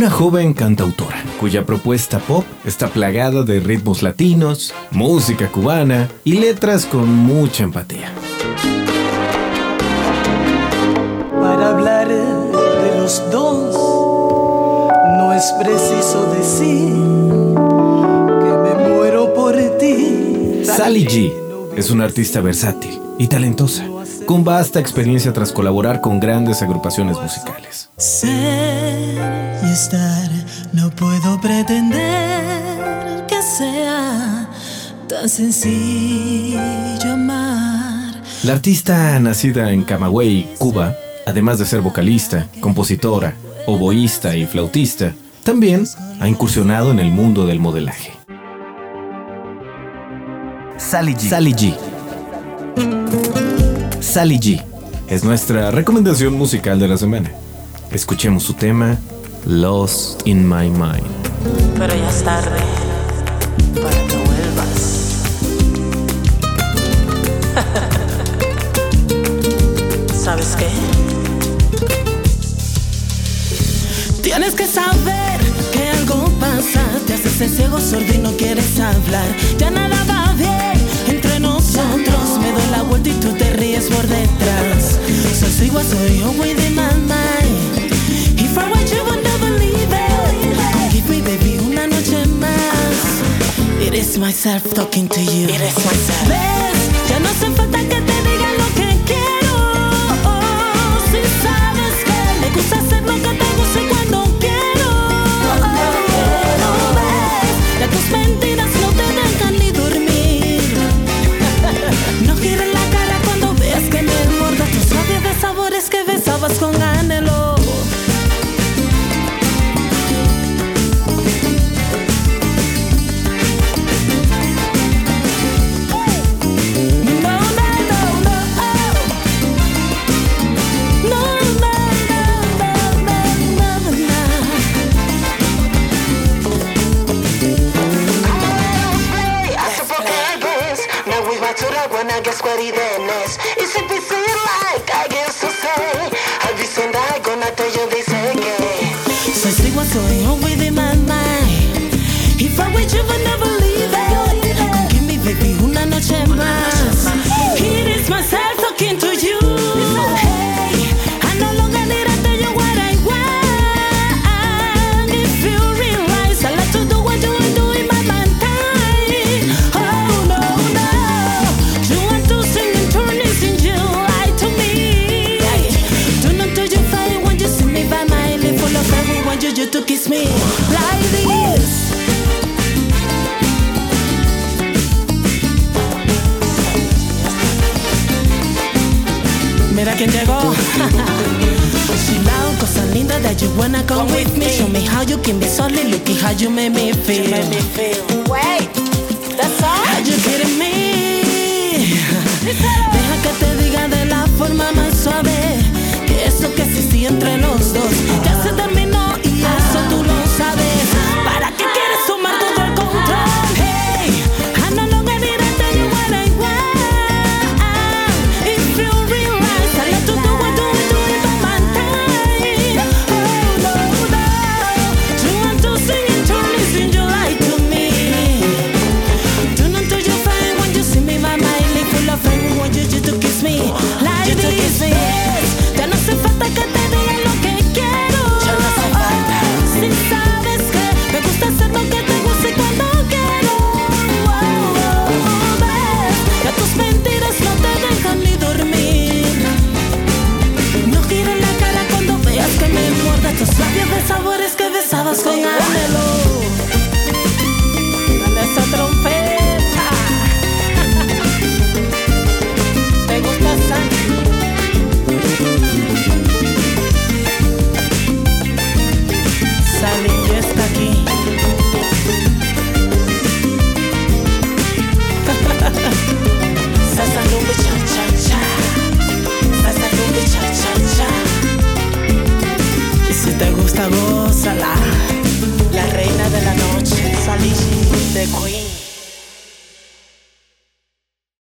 Una joven cantautora, cuya propuesta pop está plagada de ritmos latinos, música cubana y letras con mucha empatía. Para hablar de los dos, no es preciso decir que me muero por ti. Sally G es una artista versátil y talentosa, con vasta experiencia tras colaborar con grandes agrupaciones musicales. Ser y estar, no puedo pretender que sea tan sencillo amar. La artista nacida en Camagüey, Cuba, además de ser vocalista, compositora, oboísta y flautista, también ha incursionado en el mundo del modelaje. Sally G. Sally G. Sally G. Es nuestra recomendación musical de la semana. Escuchemos su tema Lost in My Mind. Pero ya es tarde para que vuelvas. ¿Sabes qué? Tienes que saber que algo pasa, te haces el ciego sordo y no quieres hablar. Ya nada nosotros. Me doy la vuelta y tú te ríes por detrás. Soy su igual, soy yo within my mind. If I want you, would never leave it. Give me, baby, una noche más. It is myself talking to you. It is myself. ¿Ves? Ya no hace falta que que besabas con anhelo. I guess what it is. It's a busy like I guess to say. Have you seen that gonna tell you kiss me like this. Mira quién llegó. Chilao, cosa linda that you wanna come with me. Show me how you can be solid, look at how you make me feel. Wait, gózala. La reina de la noche, salí de Queen.